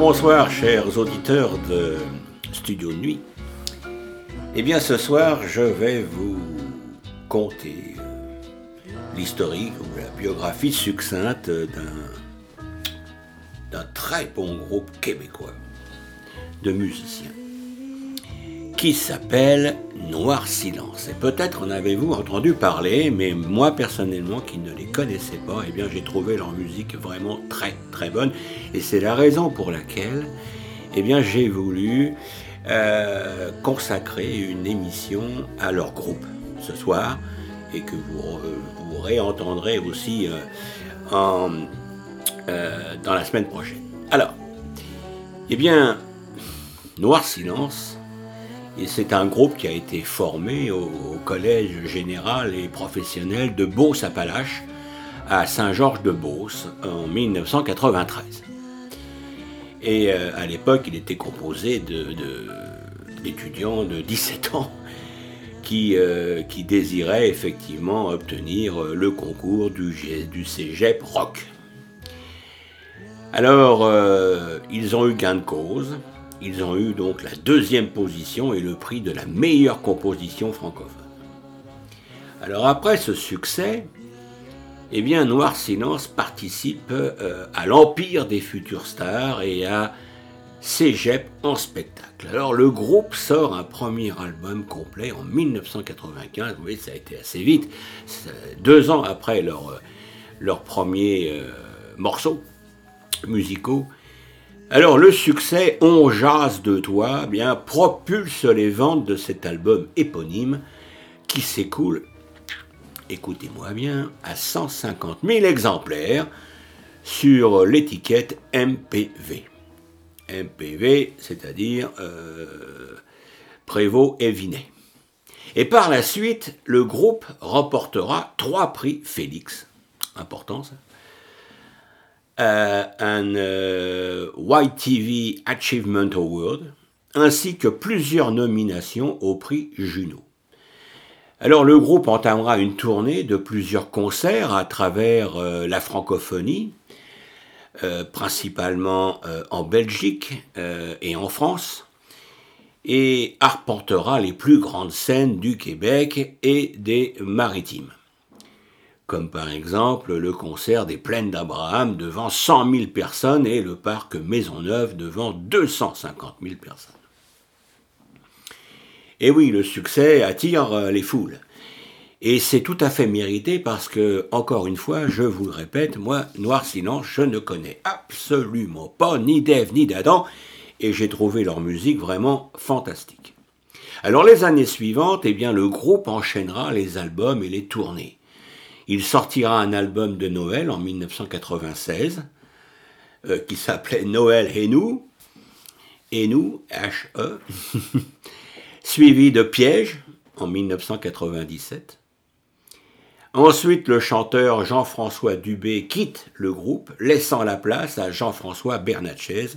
bonsoir chers auditeurs de Studio Nuit. Eh bien ce soir je vais vous conter euh, l'historique ou la biographie succincte d'un très bon groupe québécois de musiciens qui s'appelle Noir Silence. Et peut-être en avez-vous entendu parler, mais moi personnellement qui ne les connaissais pas, eh bien j'ai trouvé leur musique vraiment très très bonne. Et c'est la raison pour laquelle eh bien j'ai voulu euh, consacrer une émission à leur groupe ce soir et que vous, vous réentendrez aussi euh, en, euh, dans la semaine prochaine. Alors, eh bien, Noir Silence, c'est un groupe qui a été formé au, Collège général et professionnel de Beauce-Appalaches à Saint-Georges-de-Beauce en 1993. Et euh, à l'époque, il était composé d'étudiants de, 17 ans qui, euh, qui, désiraient effectivement obtenir le concours du, du cégep rock. Alors, euh, ils ont eu gain de cause. Ils ont eu donc la deuxième position et le prix de la meilleure composition francophone. Alors après ce succès, eh bien Noir Silence participe euh, à l'empire des futures stars et à Cégep en spectacle. Alors le groupe sort un premier album complet en 1995, vous voyez ça a été assez vite, deux ans après leur, euh, leur premier euh, morceau musicaux, alors le succès On jase de toi eh bien propulse les ventes de cet album éponyme qui s'écoule, écoutez-moi bien, à 150 000 exemplaires sur l'étiquette MPV. MPV, c'est-à-dire euh, Prévost et Vinet. Et par la suite, le groupe remportera trois prix Félix. Important ça? Un euh, YTV Achievement Award, ainsi que plusieurs nominations au prix Juno. Alors le groupe entamera une tournée de plusieurs concerts à travers euh, la francophonie, euh, principalement en Belgique et en France, et arpentera les plus grandes scènes du Québec et des Maritimes comme par exemple le concert des Plaines d'Abraham devant 100 000 personnes et le parc Maisonneuve devant 250 000 personnes. Et oui, le succès attire euh, les foules. Et c'est tout à fait mérité parce que, encore une fois, je vous le répète, moi, Noir Silence, je ne connais absolument pas ni d'Ève ni d'Adam, et j'ai trouvé leur musique vraiment fantastique. Alors les années suivantes, eh bien, le groupe enchaînera les albums et les tournées. Il sortira un album de Noël en 1996 euh, qui s'appelait Noël et nous, et nous, H-E, suivi de Piège en 1997. Ensuite, le chanteur Jean-François Dubé quitte le groupe, laissant la place à Jean-François Bernatchez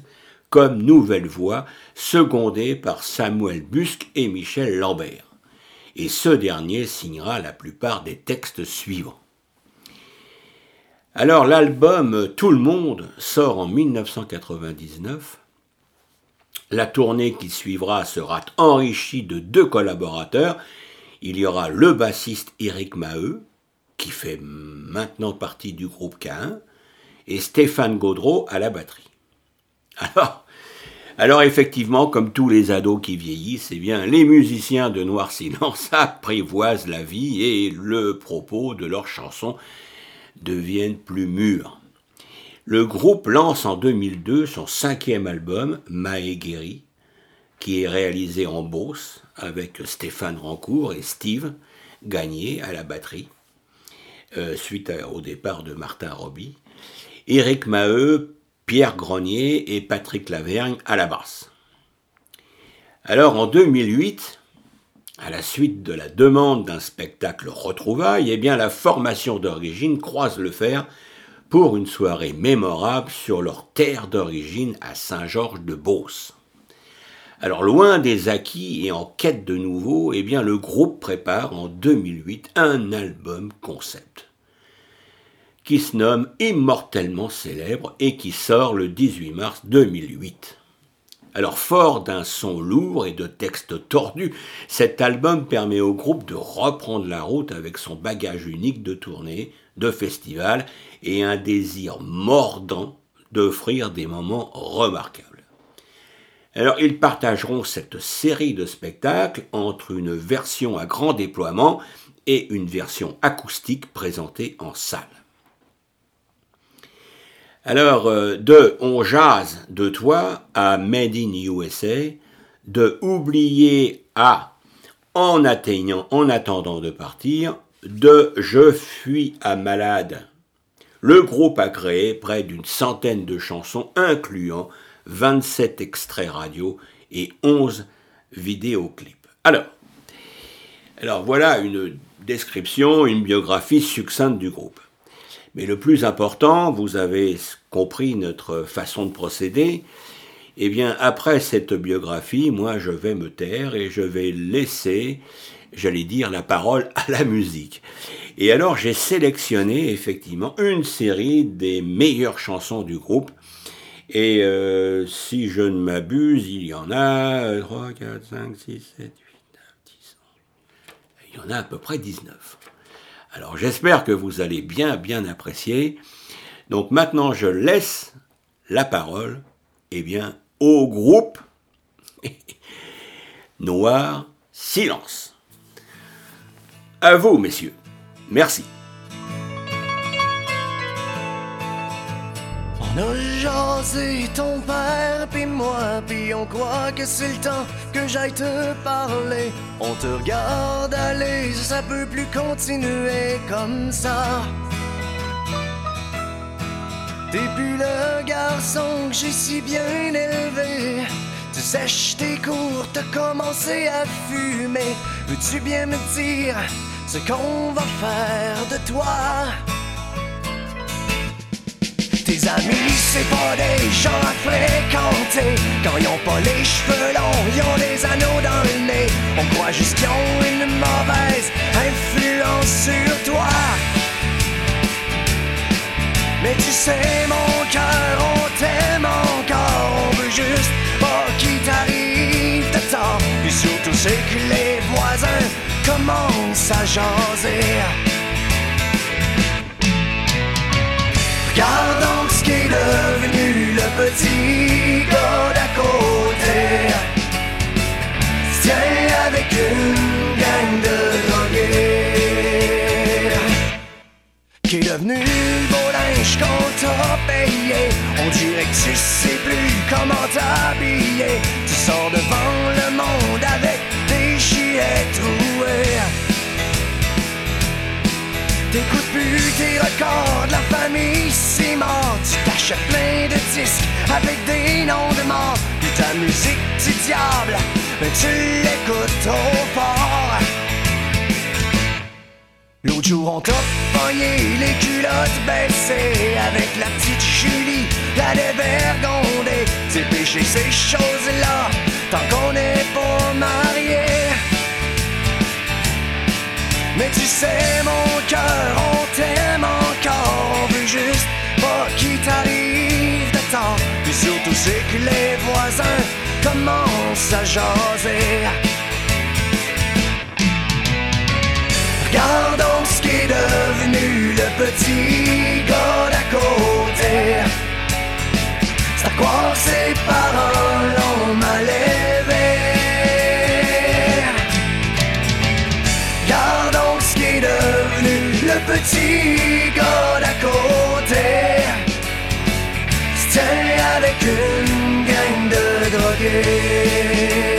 comme nouvelle voix, secondée par Samuel Busque et Michel Lambert. Et ce dernier signera la plupart des textes suivants. Alors l'album Tout le monde sort en 1999. La tournée qui suivra sera enrichie de deux collaborateurs. Il y aura le bassiste Eric Maheu, qui fait maintenant partie du groupe K1, et Stéphane Gaudreau à la batterie. Alors, effectivement, comme tous les ados qui vieillissent, eh bien, les musiciens de Noir Silence apprivoisent la vie et le propos de leurs chansons deviennent plus mûrs. Le groupe lance en 2002 son cinquième album, Guéri, qui est réalisé en Beauce avec Stéphane Rancourt et Steve Gagné à la batterie, euh, suite au départ de Martin Roby, Éric Maheu, Pierre Grenier et Patrick Lavergne à la basse. Alors en 2008, à la suite de la demande d'un spectacle retrouvaille, eh bien la formation d'origine croise le fer pour une soirée mémorable sur leur terre d'origine à Saint-Georges-de-Beauce. Alors loin des acquis et en quête de nouveau, eh bien le groupe prépare en 2008 un album concept qui se nomme Immortellement célèbre et qui sort le 18 mars 2008. Alors fort d'un son lourd et de textes tordus, cet album permet au groupe de reprendre la route avec son bagage unique de tournée, de festival et un désir mordant d'offrir des moments remarquables. Alors ils partageront cette série de spectacles entre une version à grand déploiement et une version acoustique présentée en salle. Alors, euh, de On jase de toi à Made in USA, de oublier à En atteignant, en attendant de partir, de Je fuis à malade. Le groupe a créé près d'une centaine de chansons, incluant 27 extraits radio et 11 vidéoclips. Alors, alors voilà une description, une biographie succincte du groupe. Mais le plus important, vous avez compris notre façon de procéder, eh bien, après cette biographie, moi, je vais me taire et je vais laisser, j'allais dire, la parole à la musique. Et alors, j'ai sélectionné effectivement une série des meilleures chansons du groupe. Et euh, si je ne m'abuse, il y en a 3, 4, 5, 6, 7, 8, 9, 10, 11. Il y en a à peu près 19. Alors j'espère que vous allez bien bien apprécier. Donc maintenant je laisse la parole eh bien, au groupe Noir Silence. À vous, messieurs. Merci. Jasé ton père puis moi puis on croit que c'est le temps que j'aille te parler. On te regarde aller, ça peut plus continuer comme ça. T'es plus le garçon que j'ai si bien élevé. Tu sèches tes cours, t'as commencé à fumer. Veux-tu bien me dire ce qu'on va faire de toi? Tes amis, c'est pas des gens à fréquenter. Quand ils ont pas les cheveux longs, ils ont des anneaux dans le nez. On croit juste qu'ils ont une mauvaise influence sur toi. Mais tu sais, mon cœur, on t'aime encore. On veut juste pas qu'il t'arrive de temps. Puis surtout, c'est que les voisins commencent à jaser. Regarde donc ce qu'est devenu le petit gars d'à côté. Tiens avec une gang de drogués. Qui est devenu beau linge payé. On dirait que tu sais plus comment t'habiller. Tu sors devant le monde avec des gilets troués. T'écoutes plus tes records, la famille c'est mort. Tu t'achètes plein de disques avec des noms de morts. Puis ta musique du diable, mais tu l'écoutes trop fort. L'autre jour on t'a pogné les culottes baissées Avec la petite Julie, la dévergondée C'est péché ces choses-là, tant qu'on n'est pas marié mais tu sais, mon cœur, on t'aime encore. On veut juste pas qu'il t'arrive de temps. Puis surtout, c'est que les voisins commencent à jaser. Regarde donc ce qui est devenu le petit gars d'à côté. C'est à croire ses paroles ont mal petit gars d'à côté. Tient avec une gang de drogués.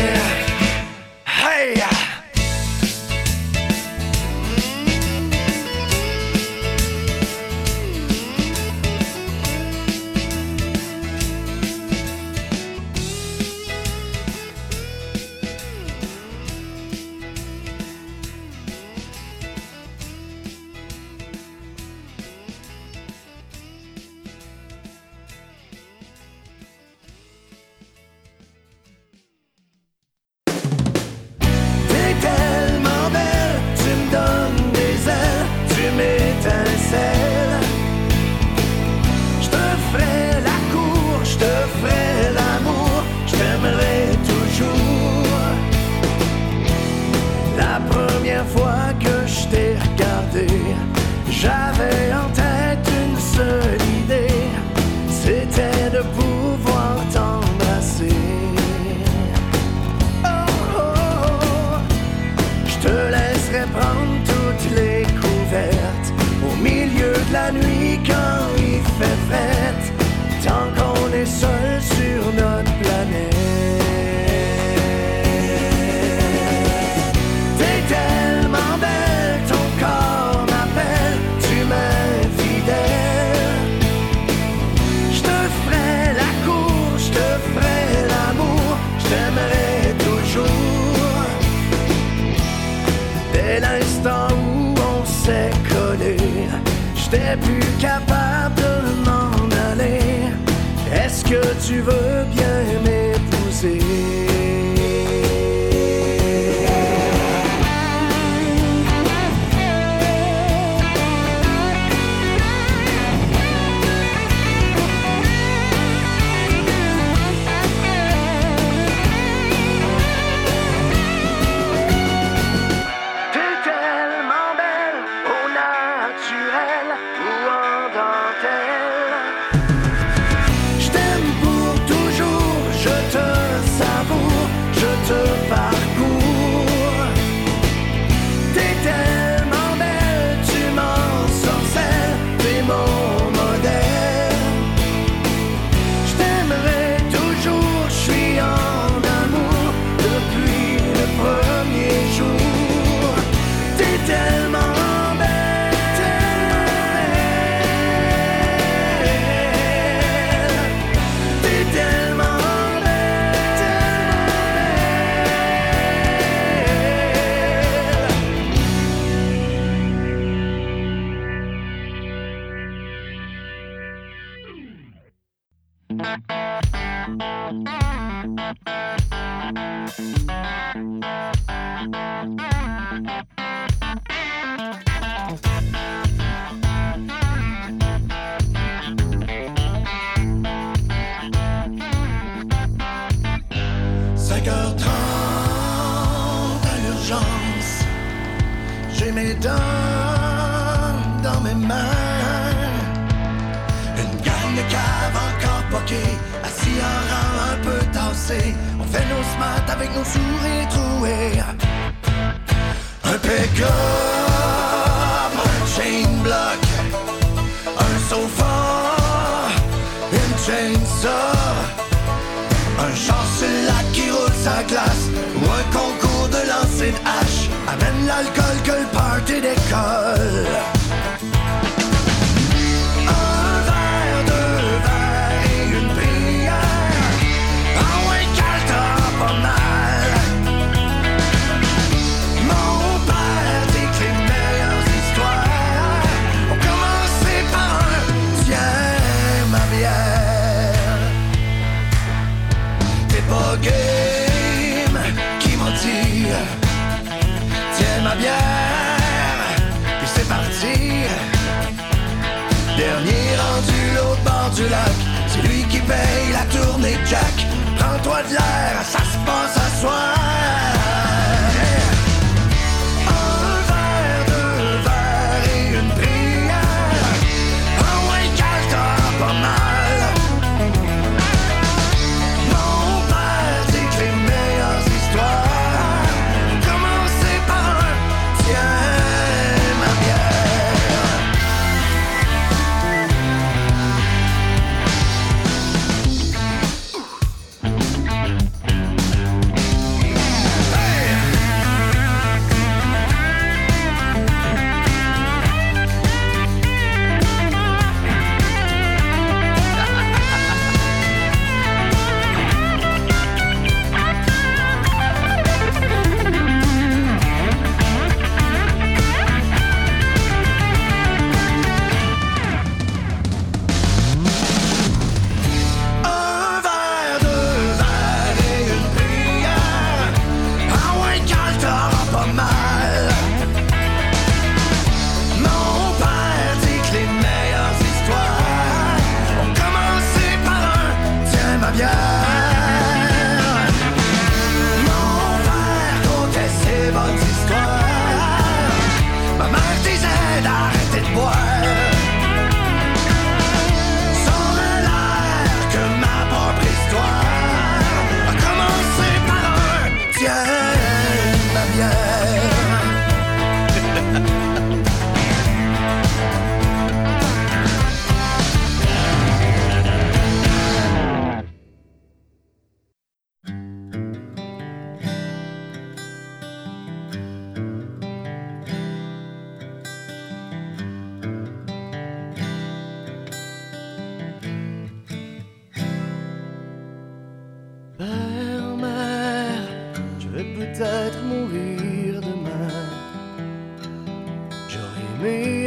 Tu veux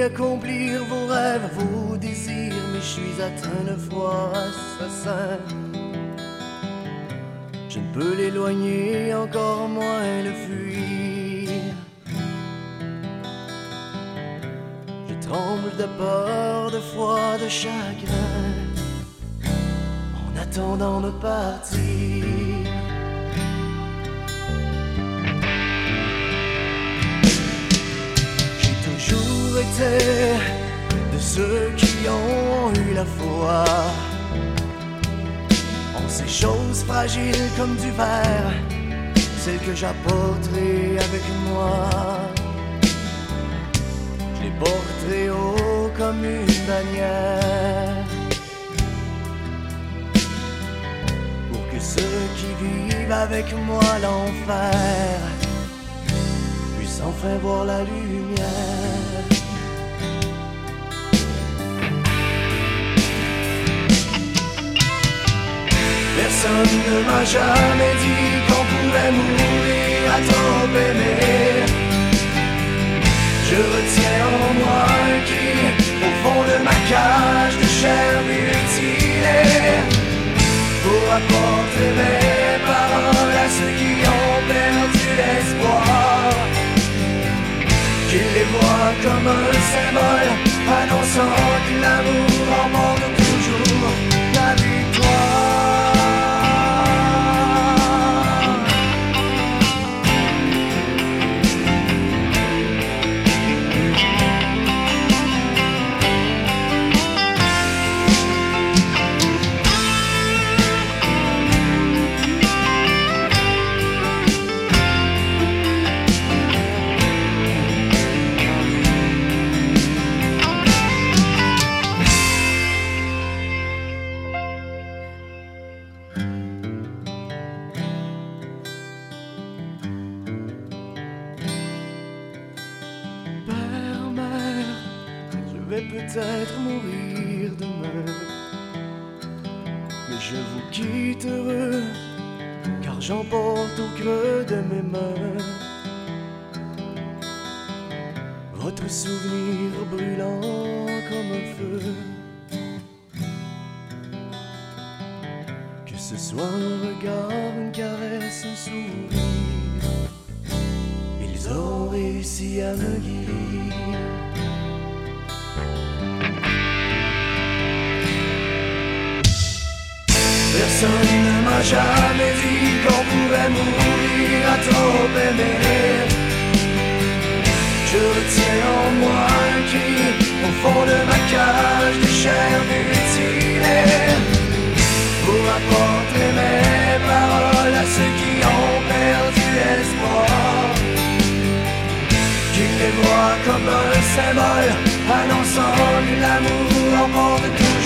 accomplir vos rêves, vos désirs, mais je suis atteint de foi assassin. Je ne peux l'éloigner, encore moins le fuir. Je tremble de peur, de froid, de chagrin, en attendant de partir. De ceux qui ont eu la foi en ces choses fragiles comme du verre, celles que j'apporterai avec moi. Je les porterai haut comme une bannière. Pour que ceux qui vivent avec moi l'enfer puissent enfin voir la lumière. Personne ne m'a jamais dit qu'on pouvait mourir à trop aimer. Je retiens en moi un cri au fond de ma cage de chair mutilée pour apporter mes paroles à ceux qui ont perdu l'espoir. Qu'ils les voient comme un symbole l'amour emporte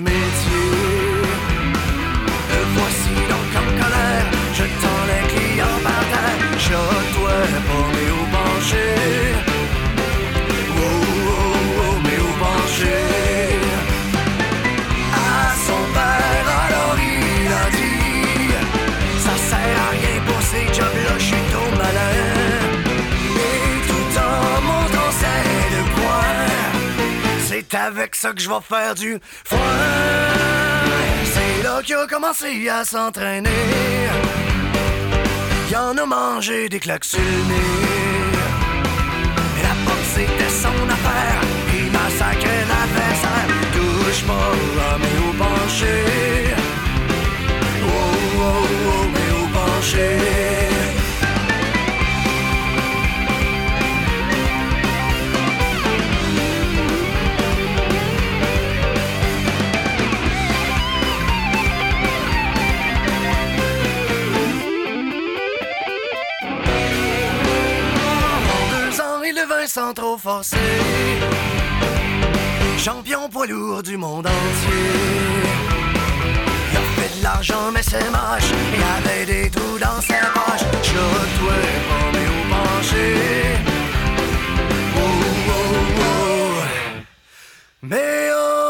me. ça que je vais faire du foin. C'est là qu'il a commencé à s'entraîner. Il en a mangé des claques sur le nez. La porte c'était son affaire. Il massacrait l'adversaire. Touche pas à mes hauts penchés. Oh, oh, oh, mais au penché. sans trop forcer. Champion poids lourd du monde entier. Il a fait de l'argent, mais c'est moche. Il avait des trous dans ses poches. Je retournais pas, mais au penché. Oh, oh, oh. Mais oh.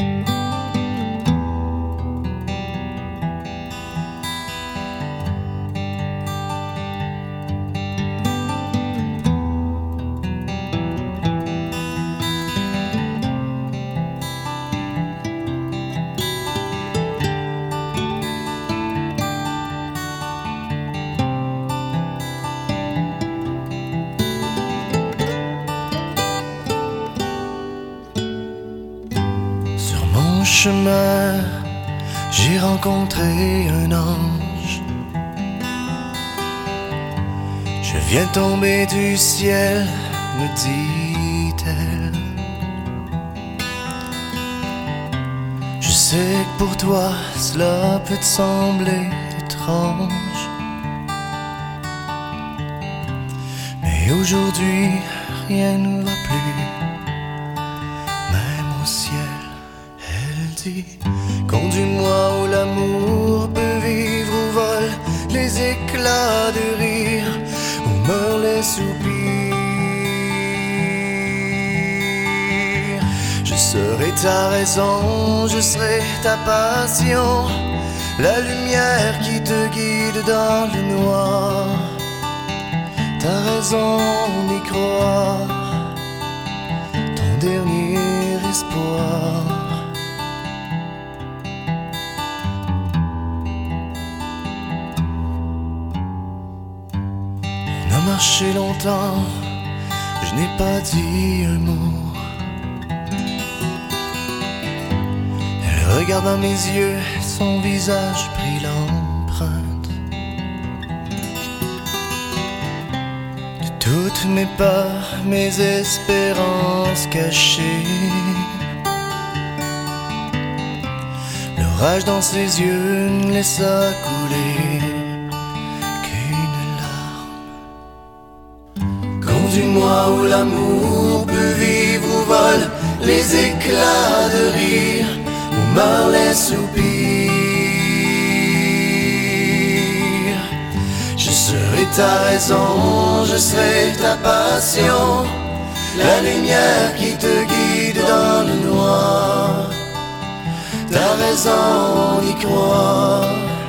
Bye. J'ai rencontré un ange. Je viens tomber du ciel, me dit-elle. Je sais que pour toi, cela peut te sembler étrange. Mais aujourd'hui, rien ne va plus. Éclats de rire, où meurent les soupirs. Je serai ta raison, je serai ta passion, la lumière qui te guide dans le noir. T'as raison d'y croire, ton dernier espoir. Je n'ai pas dit un mot. Elle regarde dans mes yeux, son visage prit l'empreinte. de Toutes mes peurs, mes espérances cachées. L'orage dans ses yeux ne laissa couler Où l'amour peut vivre, où volent les éclats de rire, où meurent les soupirs. Je serai ta raison, je serai ta passion, la lumière qui te guide dans le noir. T'as raison d'y croire, ton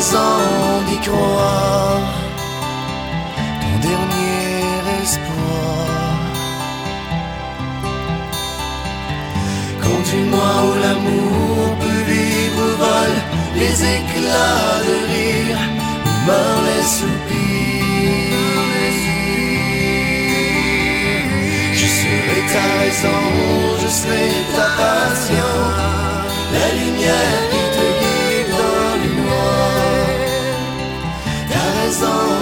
Raison d'y croire, ton dernier espoir. Conduis-moi où l'amour peut vivre, où volent les éclats de rire, où meurent les soupirs. Je serai ta raison, je serai ta passion, la lumière T'as raison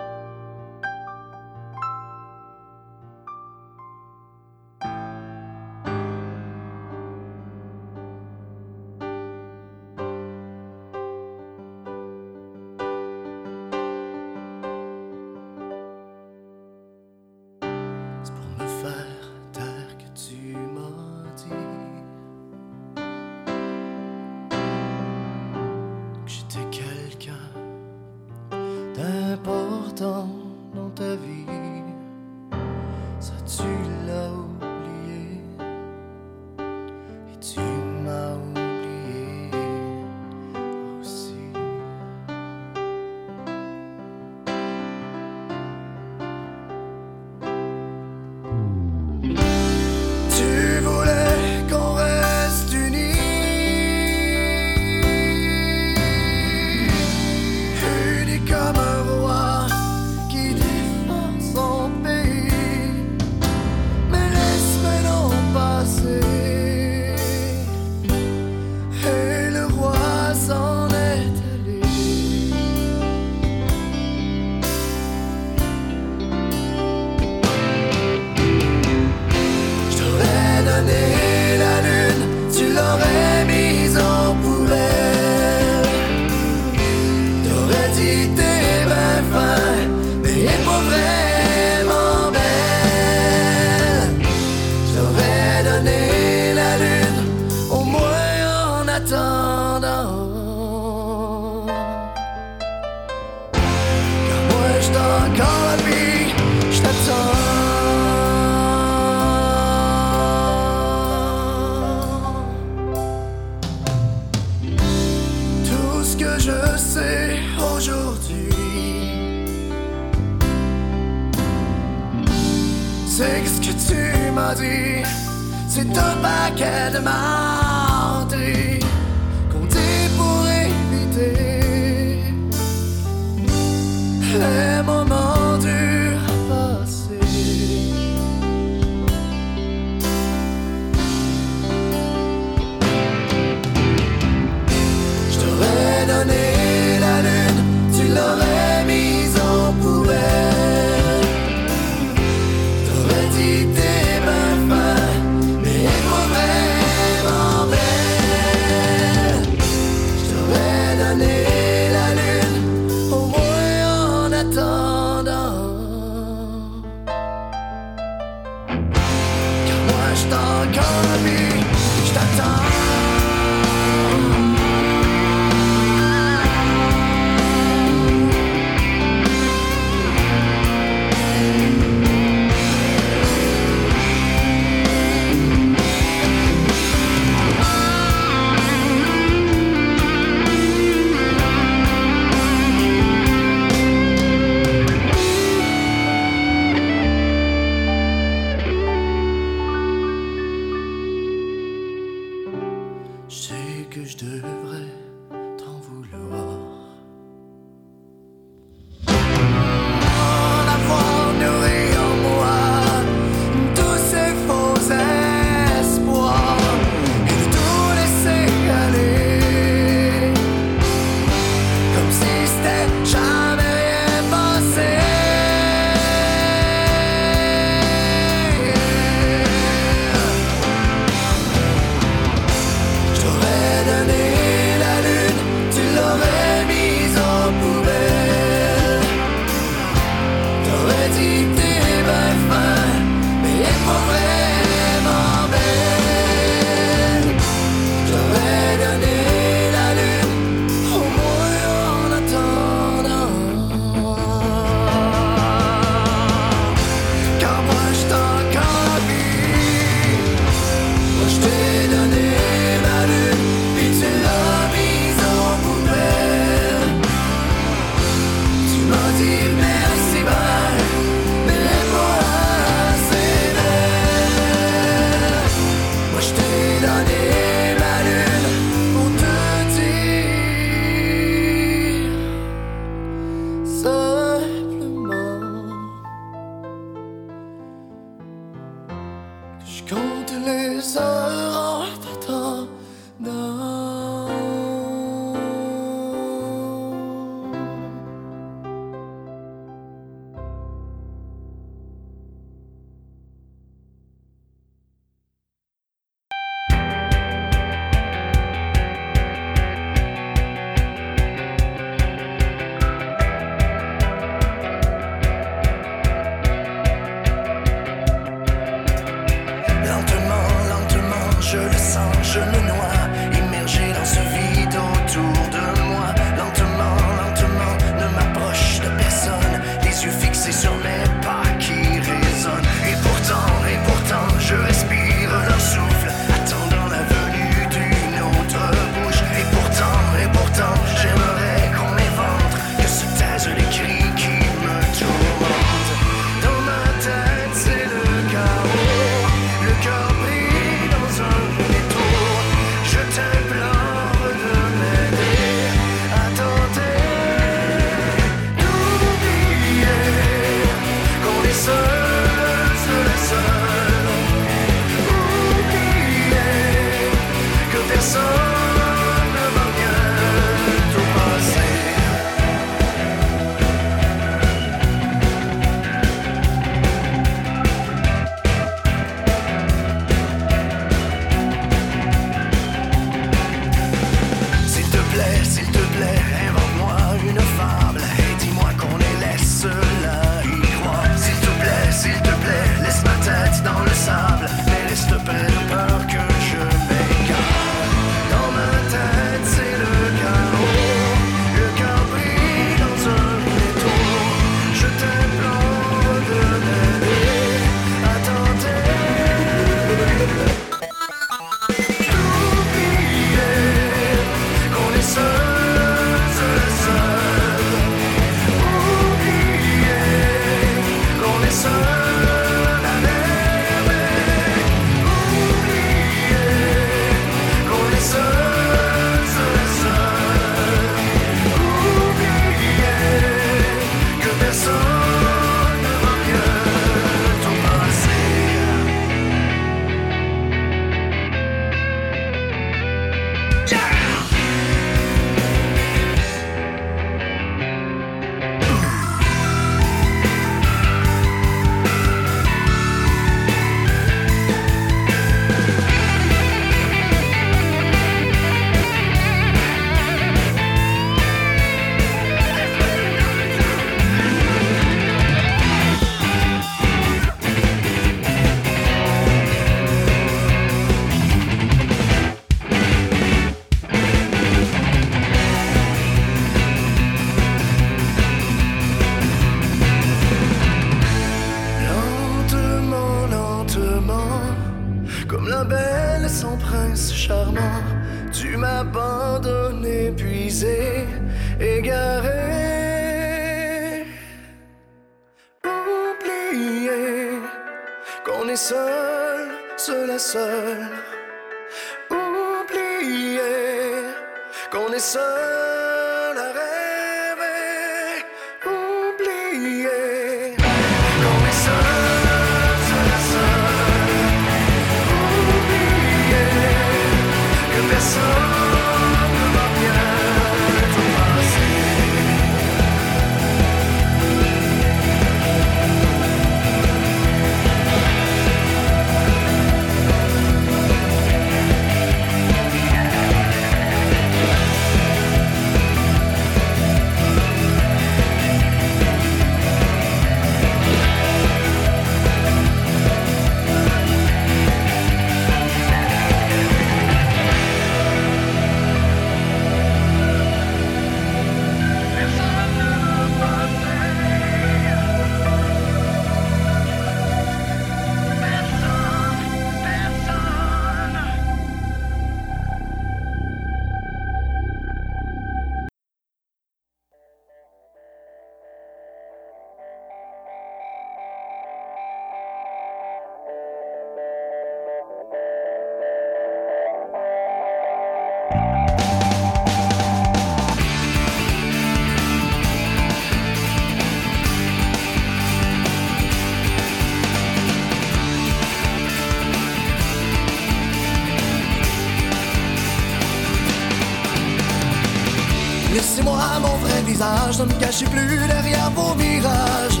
ne me cachez plus derrière vos mirages.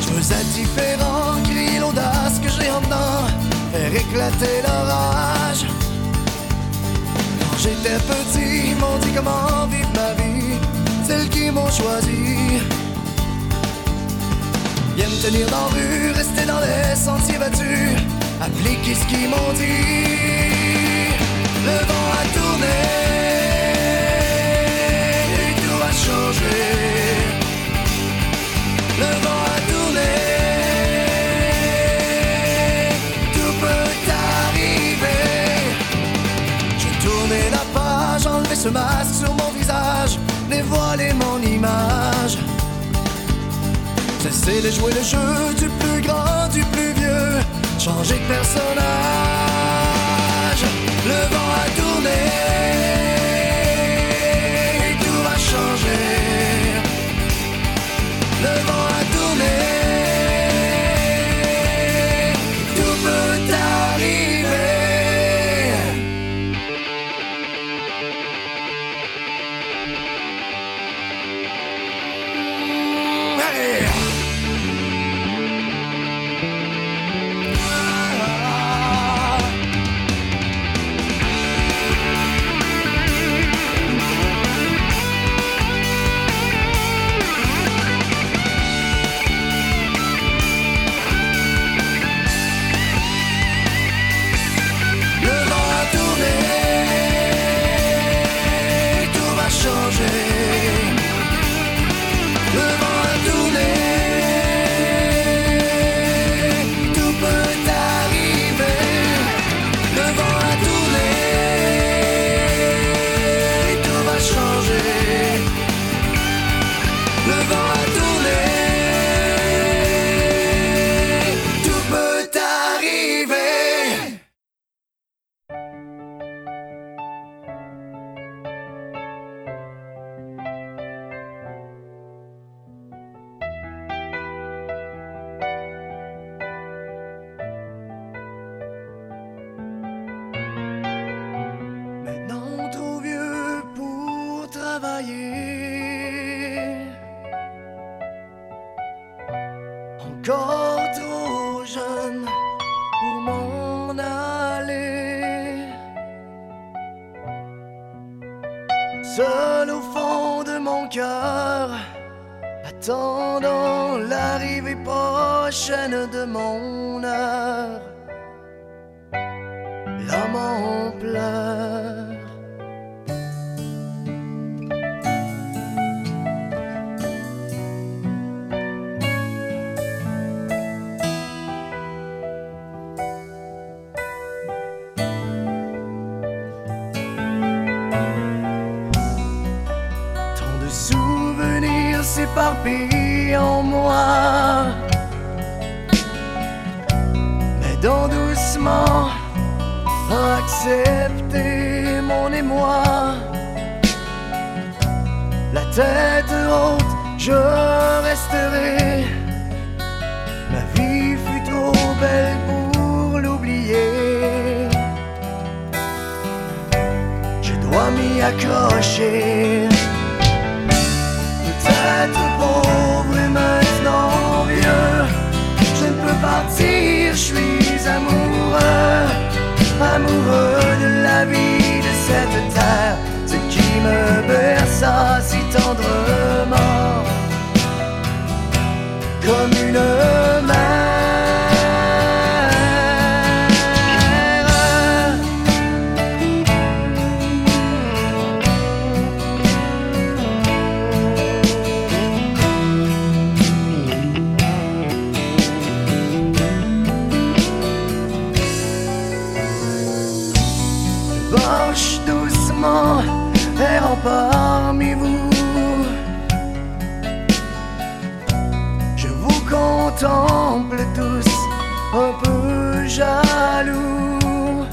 Je veux être différent, l'audace que j'ai en dedans, faire éclater l'orage. Quand j'étais petit, ils m'ont dit comment vivre ma vie, celles qui m'ont choisi. Viens me tenir dans la rue, rester dans les sentiers battus, appliquer ce qu'ils m'ont dit. Le vent a tourné, Le vent a tourné, tout peut arriver. J'ai tourné la page, enlevé ce masque sur mon visage, dévoilé mon image. Cessez de jouer le jeu du plus grand, du plus vieux, changer de personnage. Le vent a tourné, Le s'éparpille en moi. Mais donc doucement, accepter mon émoi. La tête haute, je resterai. Ma vie fut trop belle pour l'oublier. Je dois m'y accrocher. Peut-être pauvre et maintenant vieux. Je ne peux partir, je suis amoureux. Amoureux de la vie de cette terre. Ce qui me berça si tendrement. Comme une mère. Parmi vous. Je vous contemple tous, un peu jaloux.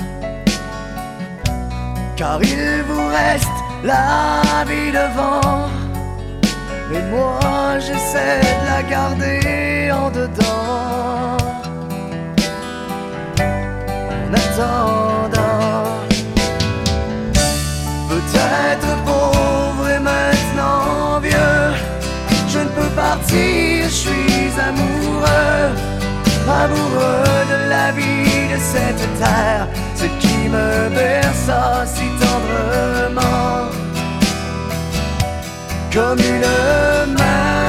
Car il vous reste la vie devant. Mais moi j'essaie de la garder en dedans. En attendant. Peut-être partir, je suis amoureux. Amoureux de la vie de cette terre. Ce qui me berça si tendrement. Comme une mère.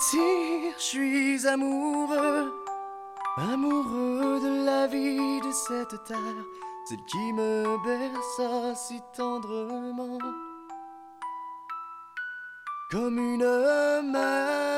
Je suis amoureux. Amoureux de la vie de cette terre, celle qui me berça si tendrement. Comme une mère.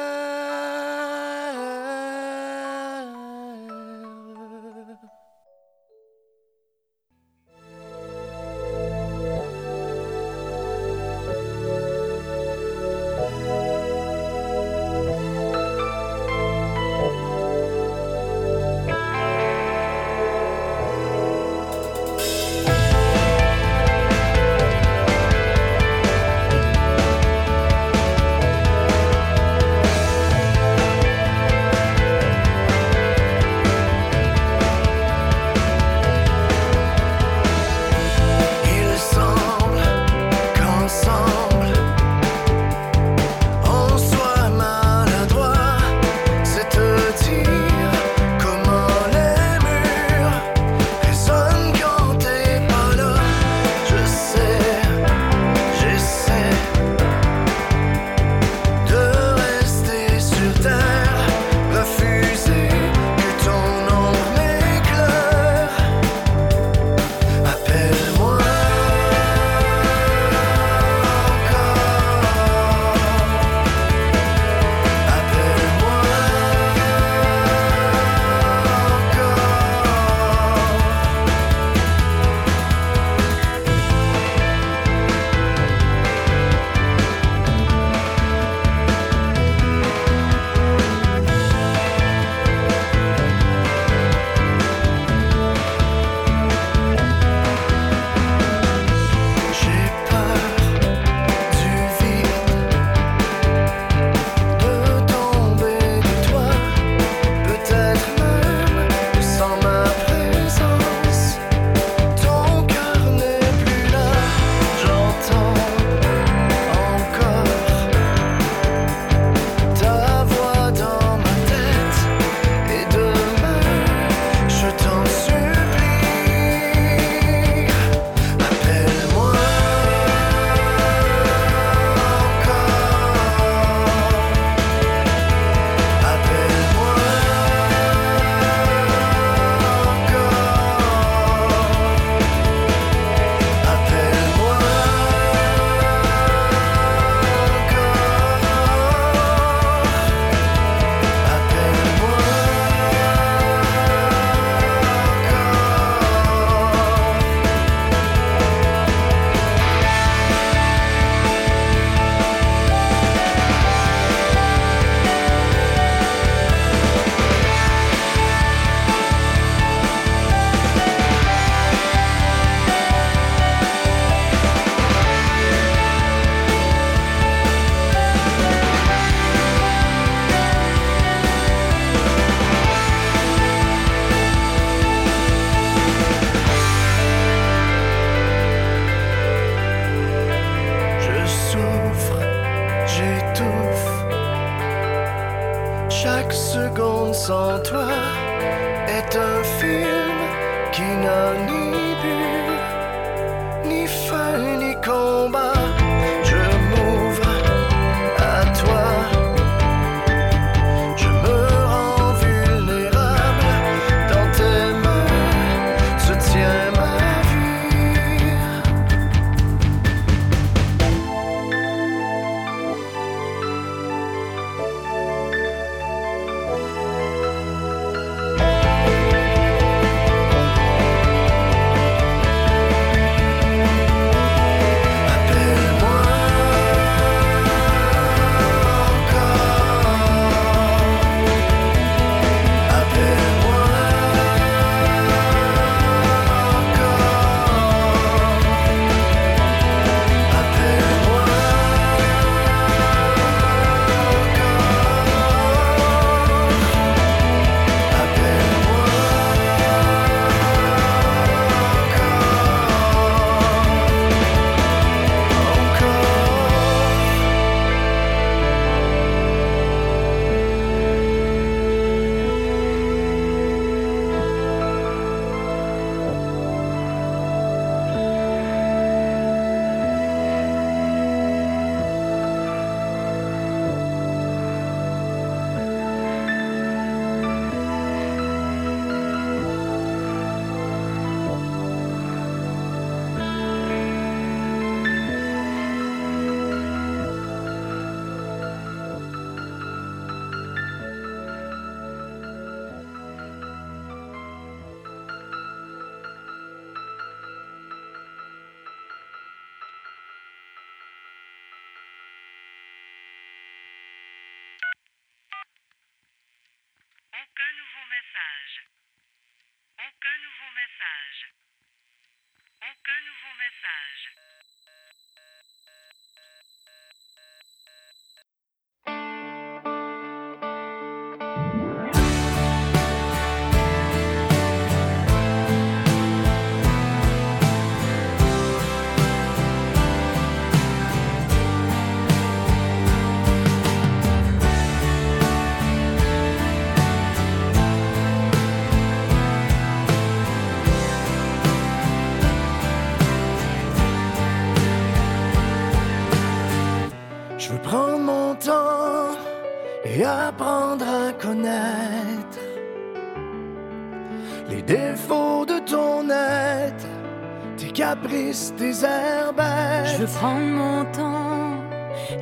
Caprices, tes herbettes. Je veux prendre mon temps,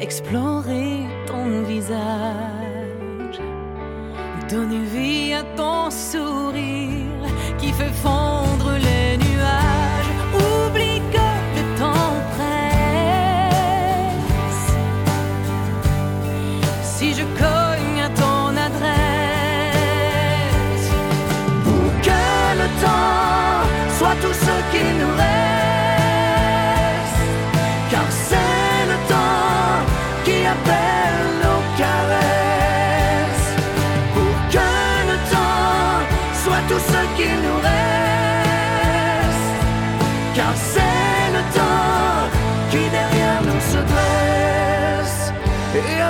explorer ton visage, donner vie à ton sourire qui fait fondre les nuages. Oublie que le temps presse. Si je cogne à ton adresse, Pour que le temps soit tout ce qui nous reste.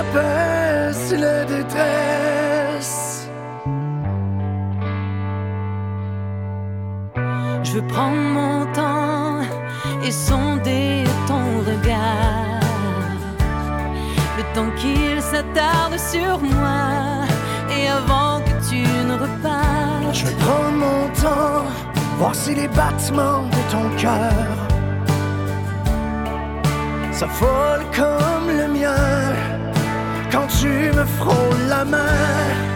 Apaise les détresses. je veux prendre mon temps et sonder ton regard. Le temps qu'il s'attarde sur moi et avant que tu ne repartes. Je vais prendre mon temps, voir si les battements de ton cœur s'affolent comme le mien quand tu me frôles la main.